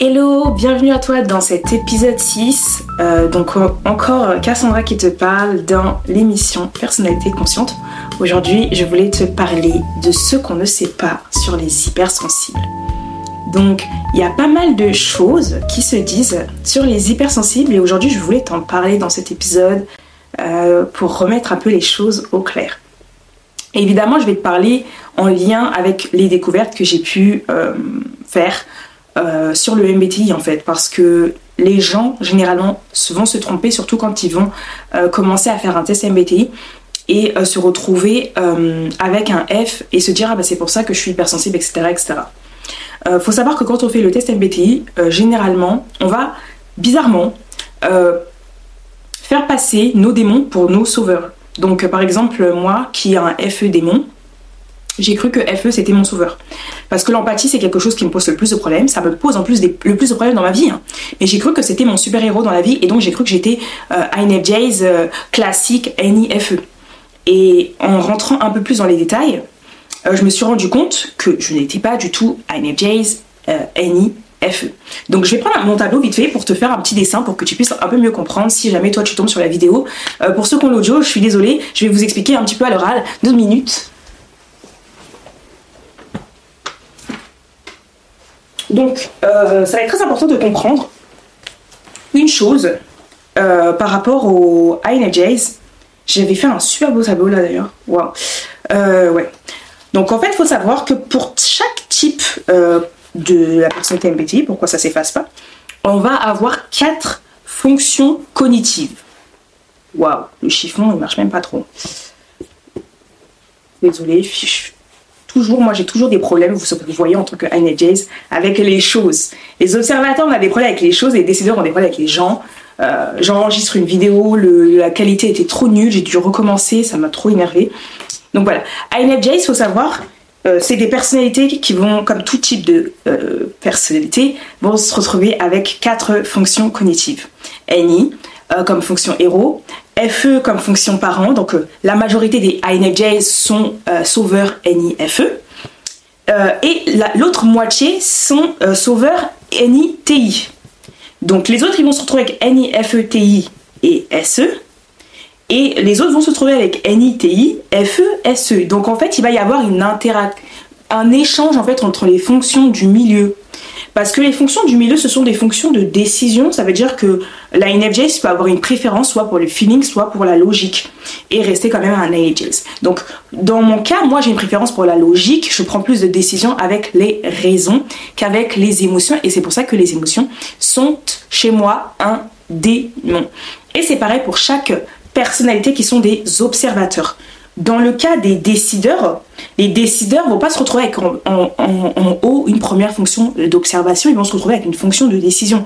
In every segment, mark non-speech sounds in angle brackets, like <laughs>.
Hello, bienvenue à toi dans cet épisode 6. Euh, donc encore Cassandra qui te parle dans l'émission Personnalité consciente. Aujourd'hui, je voulais te parler de ce qu'on ne sait pas sur les hypersensibles. Donc, il y a pas mal de choses qui se disent sur les hypersensibles et aujourd'hui, je voulais t'en parler dans cet épisode euh, pour remettre un peu les choses au clair. évidemment, je vais te parler en lien avec les découvertes que j'ai pu euh, faire euh, sur le MBTI en fait, parce que les gens généralement vont se tromper, surtout quand ils vont euh, commencer à faire un test MBTI et euh, se retrouver avec un F et se dire ah bah c'est pour ça que je suis hypersensible, etc. etc. faut savoir que quand on fait le test MBTI, généralement, on va bizarrement faire passer nos démons pour nos sauveurs. Donc par exemple, moi qui ai un FE démon, j'ai cru que FE c'était mon sauveur. Parce que l'empathie c'est quelque chose qui me pose le plus de problèmes, ça me pose en plus le plus de problèmes dans ma vie. Hein. Mais j'ai cru que c'était mon super héros dans la vie et donc j'ai cru que j'étais euh, INFJ's euh, classique NIFE. Et en rentrant un peu plus dans les détails, euh, je me suis rendu compte que je n'étais pas du tout INFJ's euh, NIFE. Donc je vais prendre mon tableau vite fait pour te faire un petit dessin pour que tu puisses un peu mieux comprendre si jamais toi tu tombes sur la vidéo. Pour ceux qui ont l'audio, je suis désolée, je vais vous expliquer un petit peu à l'oral, deux minutes. Donc, euh, ça va être très important de comprendre une chose euh, par rapport au INFJs. J'avais fait un super beau tableau là d'ailleurs. Waouh. Euh, ouais. Donc en fait, il faut savoir que pour chaque type de la personnalité MBTI, pourquoi ça s'efface pas, on va avoir quatre fonctions cognitives. Waouh, le chiffon il marche même pas trop. Désolé, fiche moi j'ai toujours des problèmes, vous, voyez en tant que INFJs, avec les choses. Les observateurs, on a des problèmes avec les choses, les décideurs ont des problèmes avec les gens. Euh, J'enregistre une vidéo, la qualité était trop nulle, j'ai dû recommencer, ça m'a trop énervé. Donc voilà, INFJs, il faut savoir, euh, c'est des personnalités qui vont, comme tout type de euh, personnalité, vont se retrouver avec quatre fonctions cognitives. NI, comme fonction héros, FE comme fonction parent, donc euh, la majorité des INFJs sont euh, sauveurs NIFE, et l'autre moitié sont sauveurs NITI. Donc les autres ils vont se retrouver avec NIFE, TI et SE, et les autres vont se retrouver avec NITI, FE, SE. Donc en fait il va y avoir une un échange en fait entre les fonctions du milieu. Parce que les fonctions du milieu, ce sont des fonctions de décision. Ça veut dire que la INFJ peut avoir une préférence soit pour le feeling, soit pour la logique. Et rester quand même un INFJ. Donc, dans mon cas, moi, j'ai une préférence pour la logique. Je prends plus de décisions avec les raisons qu'avec les émotions. Et c'est pour ça que les émotions sont, chez moi, un démon. Et c'est pareil pour chaque personnalité qui sont des observateurs. Dans le cas des décideurs, les décideurs ne vont pas se retrouver avec en, haut une première fonction d'observation, ils vont se retrouver avec une fonction de décision.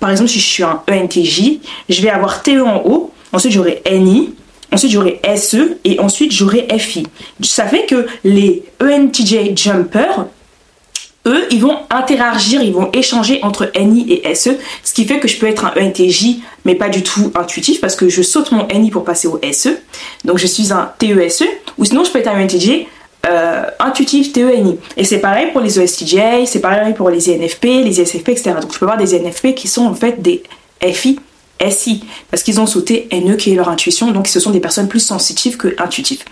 Par exemple, si je suis un ENTJ, je vais avoir TE en haut, ensuite j'aurai NI, ensuite j'aurai SE et ensuite j'aurai FI. Ça fait que les ENTJ jumpers eux, ils vont interagir, ils vont échanger entre NI et SE, ce qui fait que je peux être un ENTJ, mais pas du tout intuitif, parce que je saute mon NI pour passer au SE. Donc je suis un TESE, ou sinon je peux être un ENTJ euh, intuitif TENI. Et c'est pareil pour les ESTJ, c'est pareil pour les INFP, les ISFP, etc. Donc je peux avoir des INFP qui sont en fait des FI SI, parce qu'ils ont sauté NE qui est leur intuition, donc ce sont des personnes plus sensitives que intuitives.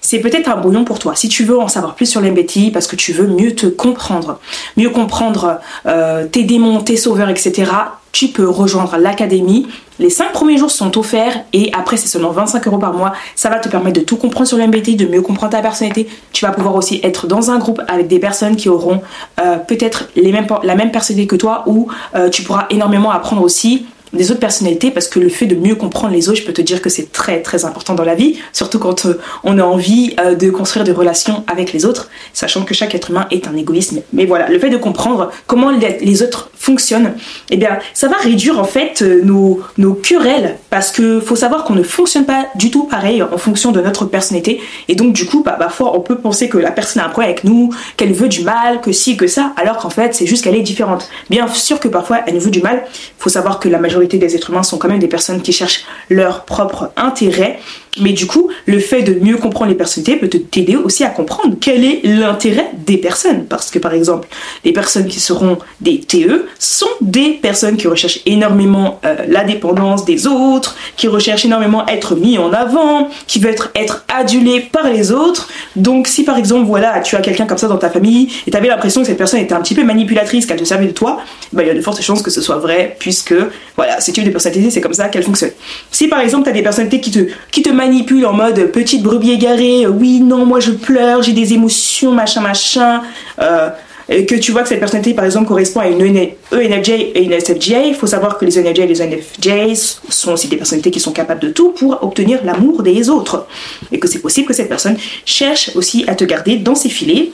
C'est peut-être un brouillon pour toi. Si tu veux en savoir plus sur l'MBTI, parce que tu veux mieux te comprendre, mieux comprendre euh, tes démons, tes sauveurs, etc., tu peux rejoindre l'académie. Les 5 premiers jours sont offerts et après c'est seulement 25 euros par mois. Ça va te permettre de tout comprendre sur l'MBTI, de mieux comprendre ta personnalité. Tu vas pouvoir aussi être dans un groupe avec des personnes qui auront euh, peut-être la même personnalité que toi ou euh, tu pourras énormément apprendre aussi des autres personnalités parce que le fait de mieux comprendre les autres, je peux te dire que c'est très très important dans la vie, surtout quand euh, on a envie euh, de construire des relations avec les autres, sachant que chaque être humain est un égoïsme. Mais voilà, le fait de comprendre comment les autres fonctionnent, eh bien, ça va réduire en fait euh, nos, nos querelles parce que faut savoir qu'on ne fonctionne pas du tout pareil en fonction de notre personnalité et donc du coup, bah, parfois on peut penser que la personne a un problème avec nous, qu'elle veut du mal, que si, que ça, alors qu'en fait c'est juste qu'elle est différente. Bien sûr que parfois elle nous veut du mal, faut savoir que la majorité des êtres humains sont quand même des personnes qui cherchent leur propre intérêt. Mais du coup, le fait de mieux comprendre les personnalités peut t'aider aussi à comprendre quel est l'intérêt des personnes. Parce que par exemple, les personnes qui seront des TE sont des personnes qui recherchent énormément euh, la dépendance des autres, qui recherchent énormément être mis en avant, qui veulent être, être adulés par les autres. Donc si par exemple, voilà, tu as quelqu'un comme ça dans ta famille et tu avais l'impression que cette personne était un petit peu manipulatrice, qu'elle te servait de toi, bah, il y a de fortes chances que ce soit vrai, puisque voilà, ce type de personnalité, c'est comme ça qu'elle fonctionne. Si par exemple, tu as des personnalités qui te, qui te manipulent en mode petite brebis égarée, euh, oui, non, moi je pleure, j'ai des émotions, machin, machin, euh, et que tu vois que cette personnalité, par exemple, correspond à une ENFJ et une SFJ, il faut savoir que les ENFJ et les ENFJ sont aussi des personnalités qui sont capables de tout pour obtenir l'amour des autres. Et que c'est possible que cette personne cherche aussi à te garder dans ses filets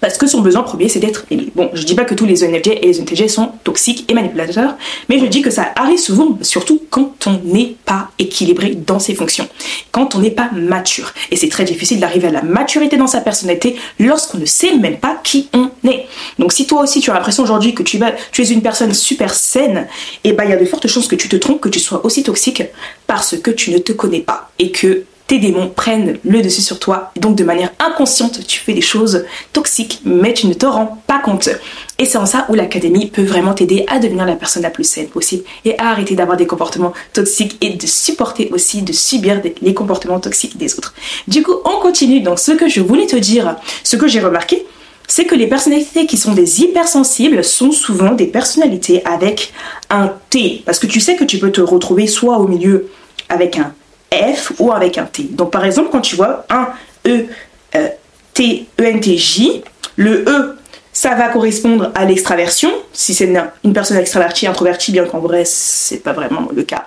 parce que son besoin premier c'est d'être aimé. Bon, je dis pas que tous les ENFJ et les ENTJ sont toxiques et manipulateurs, mais je dis que ça arrive souvent, surtout quand on n'est pas équilibré dans ses fonctions, quand on n'est pas mature. Et c'est très difficile d'arriver à la maturité dans sa personnalité lorsqu'on ne sait même pas qui on est. Donc si toi aussi tu as l'impression aujourd'hui que tu, es une personne super saine, et eh ben il y a de fortes chances que tu te trompes, que tu sois aussi toxique parce que tu ne te connais pas et que tes démons prennent le dessus sur toi. donc de manière inconsciente, tu fais des choses toxiques, mais tu ne te rends pas compte. Et c'est en ça où l'académie peut vraiment t'aider à devenir la personne la plus saine possible et à arrêter d'avoir des comportements toxiques et de supporter aussi, de subir les comportements toxiques des autres. Du coup, on continue. Donc ce que je voulais te dire, ce que j'ai remarqué, c'est que les personnalités qui sont des hypersensibles sont souvent des personnalités avec un T. Parce que tu sais que tu peux te retrouver soit au milieu avec un F ou avec un T. Donc par exemple, quand tu vois un E, euh, T, E, N, T, J, le E, ça va correspondre à l'extraversion, si c'est une personne extravertie, introvertie, bien qu'en vrai, c'est pas vraiment le cas.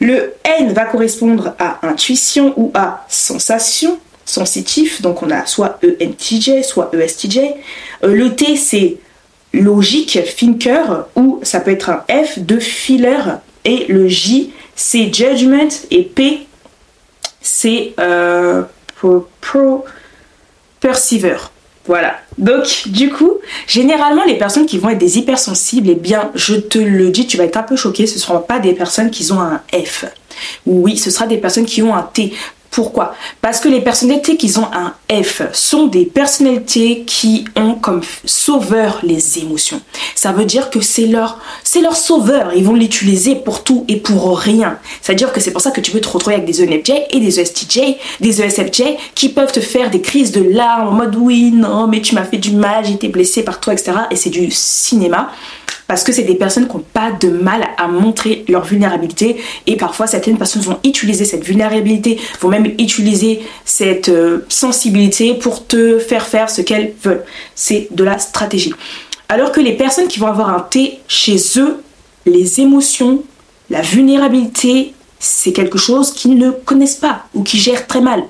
Le N va correspondre à intuition ou à sensation, sensitif, donc on a soit ENTJ, soit ESTJ. Euh, le T, c'est logique, thinker, ou ça peut être un F de filler, et le J, c'est judgment, et P, c'est euh, pro, perceiver. Voilà. Donc, du coup, généralement, les personnes qui vont être des hypersensibles, eh bien, je te le dis, tu vas être un peu choqué, ce ne seront pas des personnes qui ont un F. Oui, ce sera des personnes qui ont un T. Pourquoi? Parce que les personnalités qui ont un F sont des personnalités qui ont comme sauveur les émotions. Ça veut dire que c'est leur, c'est leur sauveur. Ils vont l'utiliser pour tout et pour rien. C'est-à-dire que c'est pour ça que tu peux te retrouver avec des ENFJ et des ESTJ, des ESFJ qui peuvent te faire des crises de larmes en mode oui, non, mais tu m'as fait du mal, été blessé par toi, etc. Et c'est du cinéma parce que c'est des personnes qui n'ont pas de mal à montrer leur vulnérabilité et parfois certaines personnes vont utiliser cette vulnérabilité, vont même utiliser cette euh, sensibilité pour te faire faire ce qu'elles veulent. C'est de la stratégie. Alors que les personnes qui vont avoir un T chez eux, les émotions, la vulnérabilité, c'est quelque chose qu'ils ne connaissent pas ou qui gèrent très mal.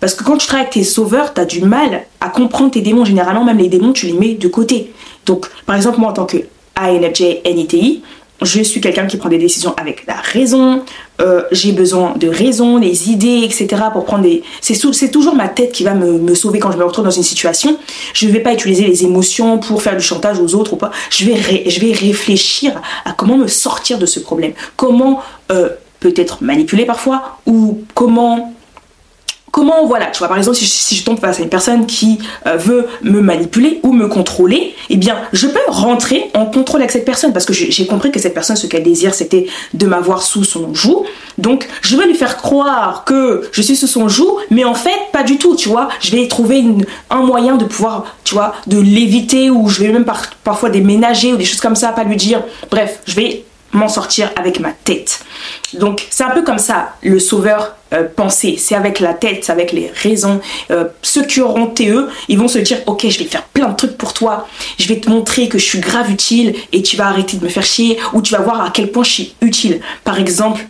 Parce que quand tu travailles avec tes sauveurs, tu as du mal à comprendre tes démons. Généralement, même les démons, tu les mets de côté. Donc, par exemple, moi, en tant que INFJ NITI. Je suis quelqu'un qui prend des décisions avec la raison. Euh, j'ai besoin de raison, des idées, etc. pour prendre des. C'est toujours ma tête qui va me, sauver quand je me retrouve dans une situation. Je ne vais pas utiliser les émotions pour faire du chantage aux autres ou pas. Je vais, je vais réfléchir à comment me sortir de ce problème. Comment euh, peut-être manipuler parfois ou comment comment, voilà, tu vois, par exemple, si je, tombe face à une personne qui euh, veut me manipuler ou me contrôler, eh bien, je peux rentrer en contrôle avec cette personne parce que j'ai compris que cette personne, ce qu'elle désire, c'était de m'avoir sous son joug. Donc, je vais lui faire croire que je suis sous son joug, mais en fait, pas du tout, tu vois. Je vais trouver un moyen de pouvoir, tu vois, de l'éviter ou je vais même parfois déménager ou des choses comme ça, pas lui dire. Bref, je vais m'en sortir avec ma tête. Donc c'est un peu comme ça le sauveur euh. C'est avec la tête, c'est avec les raisons. Euh, ceux qui auront TE, ils vont se dire ok je vais faire plein de trucs pour toi. Je vais te montrer que je suis grave utile et tu vas arrêter de me faire chier ou tu vas voir à quel point je suis utile. Par exemple,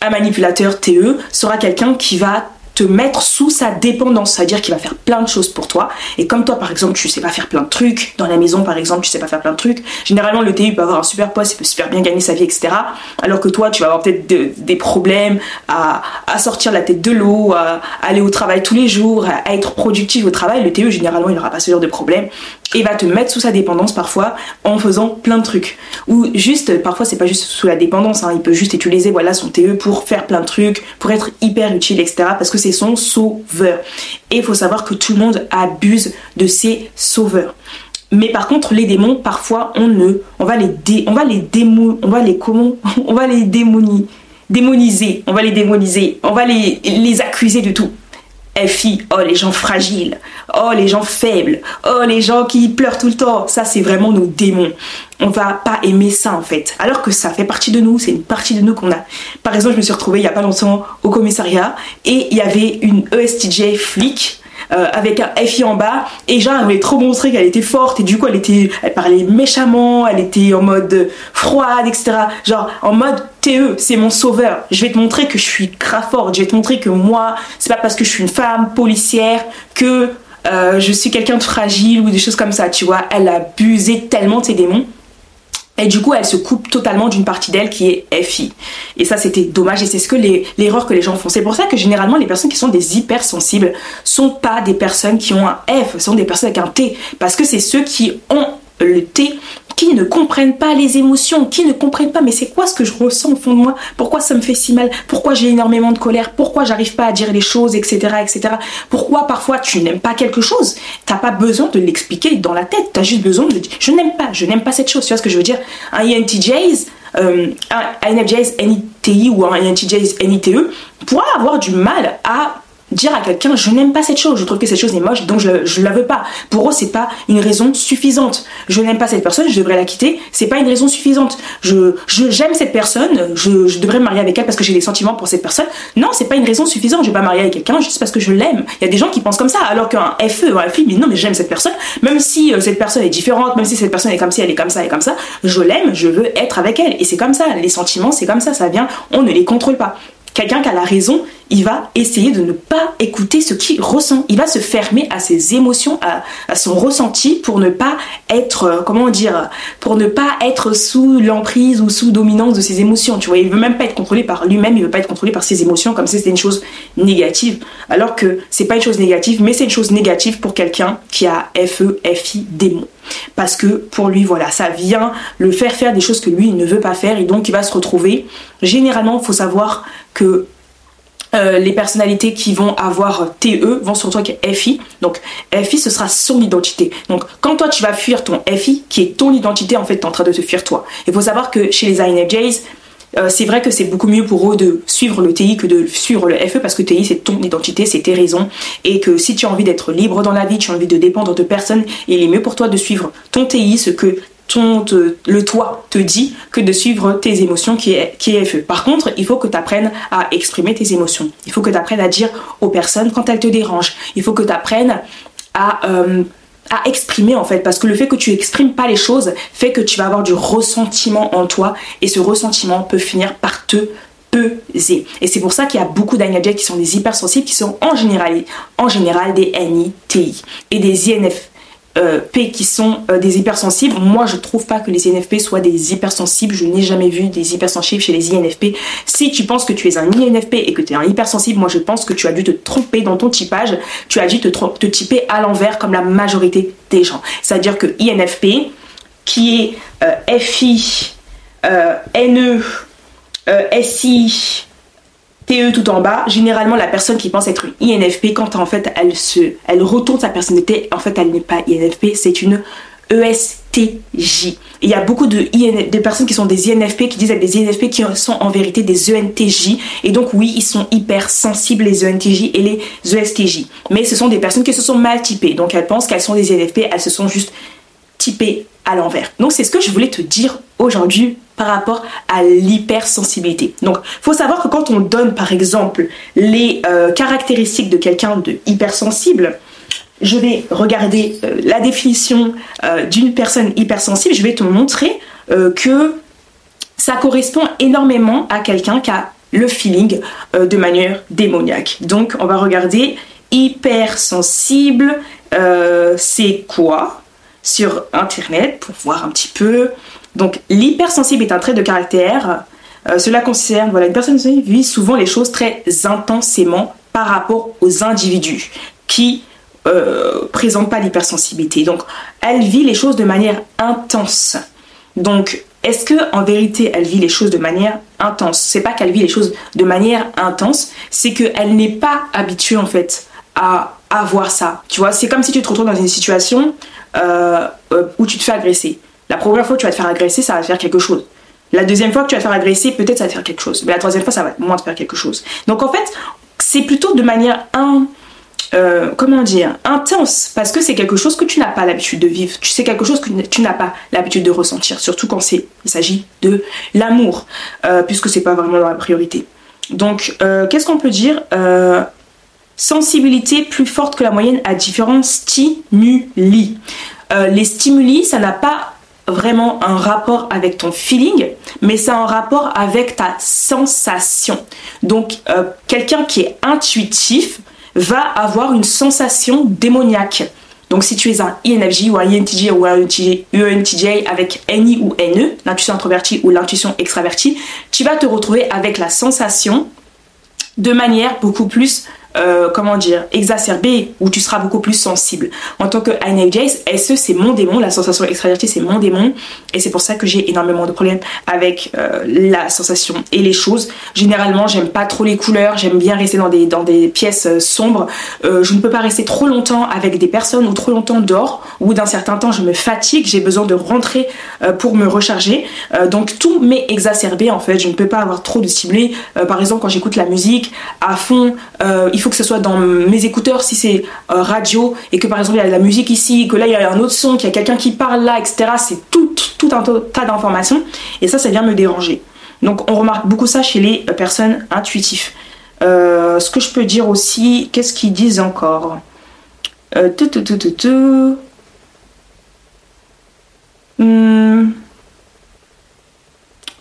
un manipulateur TE sera quelqu'un qui va mettre sous sa dépendance, c'est-à-dire qu'il va faire plein de choses pour toi. Et comme toi, par exemple, tu sais pas faire plein de trucs, dans la maison, par exemple, tu sais pas faire plein de trucs, généralement, le TU peut avoir un super poste, il peut super bien gagner sa vie, etc. Alors que toi, tu vas avoir peut-être des problèmes à, sortir la tête de l'eau, à, aller au travail tous les jours, à, être productif au travail. Le TU, généralement, il n'aura pas ce genre de problème. Et va te mettre sous sa dépendance parfois en faisant plein de trucs. Ou juste, parfois c'est pas juste sous la dépendance, hein, il peut juste utiliser voilà son TE pour faire plein de trucs, pour être hyper utile, etc. Parce que c'est son sauveur. Et il faut savoir que tout le monde abuse de ses sauveurs. Mais par contre, les démons, parfois, on ne, on va les dé, on va les démon, on va les comment, <laughs> on va les démoniser, démoniser, on va les démoniser, on va les, les accuser de tout. FI, oh les gens fragiles, oh les gens faibles, oh les gens qui pleurent tout le temps, ça c'est vraiment nos démons. On va pas aimer ça en fait, alors que ça fait partie de nous, c'est une partie de nous qu'on a. Par exemple, je me suis retrouvée il y a pas longtemps au commissariat et il y avait une ESTJ flic euh, avec un FI en bas. Et genre elle voulait trop montrer qu'elle était forte et du coup elle était elle parlait méchamment elle était en mode froide etc genre en mode TE c'est mon sauveur. Je vais te montrer que je suis grave forte je vais te montrer que moi c'est pas parce que je suis une femme policière que euh, je suis quelqu'un de fragile ou des choses comme ça tu vois. Elle a abusé tellement de ses démons et du coup, elle se coupe totalement d'une partie d'elle qui est FI. Et ça, c'était dommage. Et c'est ce que l'erreur que les gens font. C'est pour ça que généralement, les personnes qui sont des hypersensibles sont pas des personnes qui ont un F, sont des personnes avec un T. Parce que c'est ceux qui ont le T qui ne comprennent pas les émotions, qui ne comprennent pas mais c'est quoi ce que je ressens au fond de moi, pourquoi ça me fait si mal, pourquoi j'ai énormément de colère, pourquoi j'arrive pas à dire les choses, etc. etc. Pourquoi parfois tu n'aimes pas quelque chose, t'as pas besoin de l'expliquer dans la tête, tu as juste besoin de dire. Je n'aime pas, je n'aime pas cette chose, tu vois ce que je veux dire? Un INTJs, euh, un INFJs NITI ou un INTJs NITE pourra avoir du mal à dire à quelqu'un je n'aime pas cette chose, je trouve que cette chose est moche, donc je, ne la veux pas. Pour eux, c'est pas une raison suffisante. Je n'aime pas cette personne, je devrais la quitter, c'est pas une raison suffisante. Je j'aime cette personne, je, devrais me marier avec elle parce que j'ai des sentiments pour cette personne. Non, c'est pas une raison suffisante. Je vais pas marier avec quelqu'un juste parce que je l'aime. Il y a des gens qui pensent comme ça, alors qu'un FE un FI, mais non, mais j'aime cette personne, même si euh, cette personne est différente, même si cette personne est comme si elle est comme ça, et comme ça, je l'aime, je veux être avec elle. Et c'est comme ça. Les sentiments, c'est comme ça, ça vient, on ne les contrôle pas. Quelqu'un qui a la raison, il va essayer de ne pas écouter ce qu'il ressent. Il va se fermer à ses émotions, à, son ressenti pour ne pas être, euh, comment dire, pour ne pas être sous l'emprise ou sous dominance de ses émotions. Tu vois, il veut même pas être contrôlé par lui-même, il veut pas être contrôlé par ses émotions comme si c'était une chose négative. Alors que c'est pas une chose négative, mais c'est une chose négative pour quelqu'un qui a FE, FI, démon. Parce que pour lui, voilà, ça vient le faire faire des choses que lui, ne veut pas faire et donc il va se retrouver. Généralement, il faut savoir que euh, les personnalités qui vont avoir TE vont se retrouver avec FI. Donc FI, ce sera son identité. Donc quand toi tu vas fuir ton FI, qui est ton identité, en fait, tu en train de te fuir toi. Il faut savoir que chez les INFJs, euh, c'est vrai que c'est beaucoup mieux pour eux de suivre le TI que de suivre le FE parce que TI c'est ton identité, c'est tes raisons et que si tu as envie d'être libre dans la vie, tu as envie de dépendre de personne, il est mieux pour toi de suivre ton TI, ce que le toi te dit que de suivre tes émotions qui est, qui est FE. Par contre, il faut que tu apprennes à exprimer tes émotions. Il faut que tu apprennes à dire aux personnes quand elles te dérangent. Il faut que tu apprennes à, euh, à exprimer en fait. Parce que le fait que tu exprimes pas les choses fait que tu vas avoir du ressentiment en toi. Et ce ressentiment peut finir par te peser. Et c'est pour ça qu'il y a beaucoup d'INFJ qui sont des hypersensibles, qui sont en général, en général des NITI et des INF, euh, P qui sont euh, des hypersensibles. Moi, je trouve pas que les INFP soient des hypersensibles. Je n'ai jamais vu des hypersensibles chez les INFP. Si tu penses que tu es un INFP et que tu es un hypersensible, moi, je pense que tu as dû te tromper dans ton typage. Tu as dû te, typer à l'envers comme la majorité des gens. C'est-à-dire que INFP, qui est euh, FI, NE, SI, TE tout en bas, généralement la personne qui pense être une INFP, quand en fait elle se, elle retourne sa personnalité, en fait elle n'est pas INFP, c'est une ESTJ. il y a beaucoup de, IN, de personnes qui sont des INFP qui disent être des INFP qui sont en vérité des ENTJ. Et donc oui, ils sont hyper sensibles les ENTJ et les ESTJ. Mais ce sont des personnes qui se sont mal typées. Donc elles pensent qu'elles sont des INFP, elles se sont juste typées à l'envers. Donc c'est ce que je voulais te dire aujourd'hui par rapport à l'hypersensibilité. Donc, faut savoir que quand on donne, par exemple, les euh, caractéristiques de quelqu'un de hypersensible, je vais regarder euh, la définition euh, d'une personne hypersensible, je vais te montrer que ça correspond énormément à quelqu'un qui a le feeling de manière démoniaque. Donc, on va regarder hypersensible, c'est quoi? Sur Internet pour voir un petit peu. Donc l'hypersensible est un trait de caractère. Euh, cela concerne, voilà, une personne vit souvent les choses très intensément par rapport aux individus qui euh, présente pas l'hypersensibilité. Donc, elle vit les choses de manière intense. Donc, est-ce que en vérité, elle vit les choses de manière intense? C'est pas qu'elle vit les choses de manière intense, c'est qu'elle n'est pas habituée en fait à avoir ça. Tu vois, c'est comme si tu te retrouves dans une situation euh, euh, où tu te fais agresser. La première fois que tu vas te faire agresser, ça va faire quelque chose. La deuxième fois que tu vas te faire agresser, peut-être ça va te faire quelque chose. Mais la troisième fois, ça va moins te faire quelque chose. Donc en fait, c'est plutôt de manière un, euh, comment dire, intense, parce que c'est quelque chose que tu n'as pas l'habitude de vivre. Tu sais quelque chose que tu n'as pas l'habitude de ressentir, surtout quand c'est, il s'agit de l'amour, euh, puisque c'est pas vraiment dans la priorité. Donc, euh, qu'est-ce qu'on peut dire Sensibilité plus forte que la moyenne à différents stimuli. Les stimuli, ça n'a pas vraiment un rapport avec ton feeling, mais c'est un rapport avec ta sensation. Donc, quelqu'un qui est intuitif, va avoir une sensation démoniaque. Donc si tu es un INFJ ou un INTJ ou un ENTJ avec NI ou NE, l'intuition introvertie ou l'intuition extravertie, tu vas te retrouver avec la sensation de manière beaucoup plus euh, comment dire, exacerbé, où tu seras beaucoup plus sensible. En tant que INFJ, SE, c'est mon démon, la sensation extravertie, c'est mon démon, et c'est pour ça que j'ai énormément de problèmes avec euh, la sensation et les choses. Généralement, j'aime pas trop les couleurs, j'aime bien rester dans des, pièces euh, sombres. je ne peux pas rester trop longtemps avec des personnes ou trop longtemps dehors. Bout d'un certain temps, je me fatigue, j'ai besoin de rentrer pour me recharger. donc tout m'est exacerbé en fait, je ne peux pas avoir trop de ciblés. par exemple, quand j'écoute la musique à fond, il faut que ce soit dans mes écouteurs si c'est euh, radio et que par exemple il y a de la musique ici, que là il y a un autre son, qu'il y a quelqu'un qui parle là, etc. C'est tout, tout un tas d'informations et ça, ça vient me déranger. Donc on remarque beaucoup ça chez les euh, personnes intuitives. Euh, ce que je peux dire aussi, qu'est-ce qu'ils disent encore? Euh, hmm.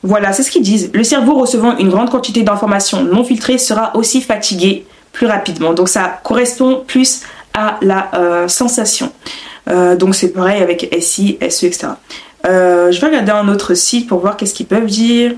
Voilà, c'est ce qu'ils disent. Le cerveau recevant une grande quantité d'informations non filtrées sera aussi fatigué rapidement. Donc ça correspond plus à la euh, sensation. Euh, donc c'est pareil avec SI, SE, etc. Euh, je vais regarder un autre site pour voir qu'est-ce qu'ils peuvent dire.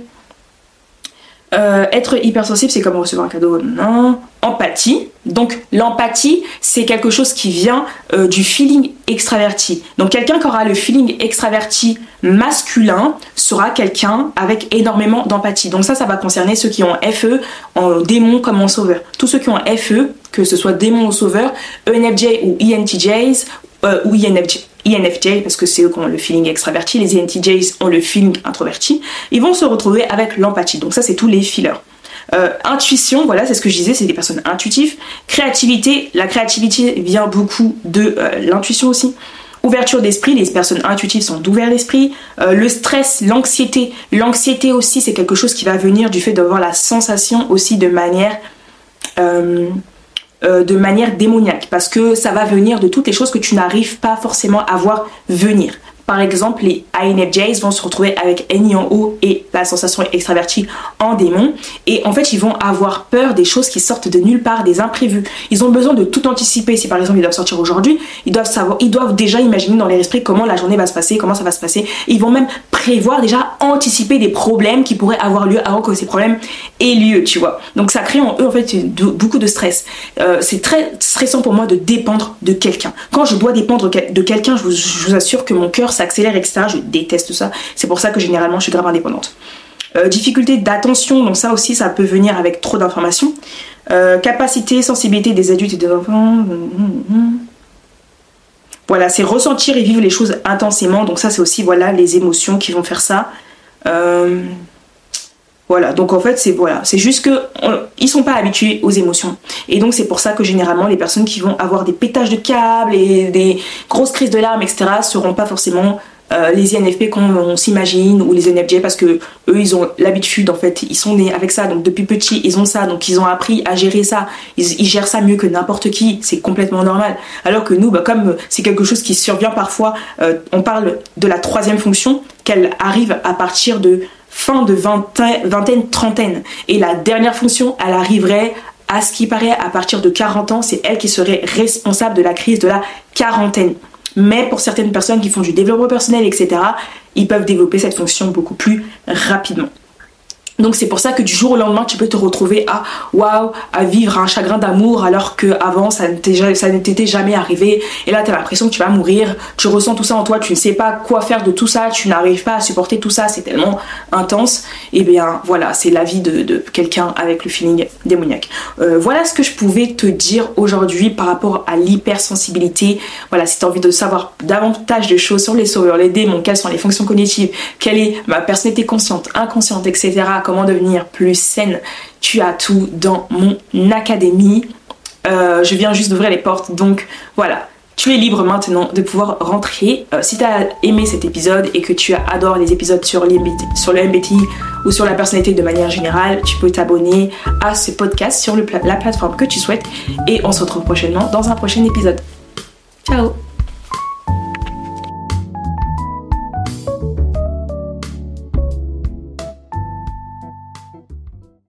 Être hypersensible, c'est comme recevoir un cadeau Non. Empathie. Donc l'empathie, c'est quelque chose qui vient euh, du feeling extraverti. Donc quelqu'un qui aura le feeling extraverti masculin sera quelqu'un avec énormément d'empathie. Donc ça, ça va concerner ceux qui ont FE en démon comme en sauveur. Tous ceux qui ont FE, que ce soit démon ou sauveur, ENFJ ou ENTJs euh, ou INFJ, INFJ, parce que c'est eux qui ont le feeling extraverti, les INTJs ont le feeling introverti, ils vont se retrouver avec l'empathie. Donc ça, c'est tous les fillers. Euh, intuition, voilà, c'est ce que je disais, c'est des personnes intuitives. Créativité, la créativité vient beaucoup de euh, l'intuition aussi. Ouverture d'esprit, les personnes intuitives sont d'ouvert d'esprit. Euh, le stress, l'anxiété, l'anxiété aussi, c'est quelque chose qui va venir du fait d'avoir la sensation aussi de manière de manière démoniaque parce que ça va venir de toutes les choses que tu n'arrives pas forcément à voir venir. Par exemple, les INFJs vont se retrouver avec NI en haut et la sensation extravertie en démon. Et en fait, ils vont avoir peur des choses qui sortent de nulle part, des imprévus. Ils ont besoin de tout anticiper. Si par exemple ils doivent sortir aujourd'hui, ils doivent savoir, ils doivent déjà imaginer dans leur esprit comment la journée va se passer, comment ça va se passer. Ils vont même prévoir déjà anticiper des problèmes qui pourraient avoir lieu avant que ces problèmes aient lieu, tu vois. Donc ça crée en eux en fait beaucoup de stress. Euh, c'est très stressant pour moi de dépendre de quelqu'un. Quand je dois dépendre de quelqu'un, je vous assure que mon cœur s'accélère, etc. Je déteste ça. C'est pour ça que généralement je suis grave indépendante. Euh, difficulté d'attention, donc ça aussi ça peut venir avec trop d'informations. Euh, capacité, sensibilité des adultes et des enfants. Voilà, c'est ressentir et vivre les choses intensément. Donc ça c'est aussi voilà les émotions qui vont faire ça. Euh, voilà, donc en fait c'est voilà, c'est juste que ils sont pas habitués aux émotions. Et donc c'est pour ça que généralement les personnes qui vont avoir des pétages de câbles et des grosses crises de larmes, etc., seront pas forcément euh, les INFP comme on s'imagine ou les NFJ parce que eux ils ont l'habitude en fait ils sont nés avec ça donc depuis petit ils ont ça donc ils ont appris à gérer ça ils, gèrent ça mieux que n'importe qui c'est complètement normal alors que nous bah, comme c'est quelque chose qui survient parfois euh, on parle de la troisième fonction qu'elle arrive à partir de fin de vingtaine, trentaine et la dernière fonction elle arriverait à ce qui paraît à partir de 40 ans c'est elle qui serait responsable de la crise de la quarantaine mais pour certaines personnes qui font du développement personnel, etc., ils peuvent développer cette fonction beaucoup plus rapidement. Donc c'est pour ça que du jour au lendemain, tu peux te retrouver à waouh, à vivre un chagrin d'amour alors que avant ça ne t'était jamais arrivé. Et là, tu as l'impression que tu vas mourir. Tu ressens tout ça en toi, tu ne sais pas quoi faire de tout ça, tu n'arrives pas à supporter tout ça, c'est tellement intense. Et eh bien voilà, c'est la vie de, quelqu'un avec le feeling démoniaque. Euh, voilà ce que je pouvais te dire aujourd'hui par rapport à l'hypersensibilité. Voilà, si tu as envie de savoir davantage de choses sur les sauveurs, les démons, quelles sont les fonctions cognitives, quelle est ma personnalité consciente, inconsciente, etc comment devenir plus saine, tu as tout dans mon académie. Euh, je viens juste d'ouvrir les portes, donc voilà. Tu es libre maintenant de pouvoir rentrer. Euh, si tu as aimé cet épisode et que tu adores les épisodes sur, le MBTI ou sur la personnalité de manière générale, tu peux t'abonner à ce podcast sur la plateforme que tu souhaites. Et on se retrouve prochainement dans un prochain épisode. Ciao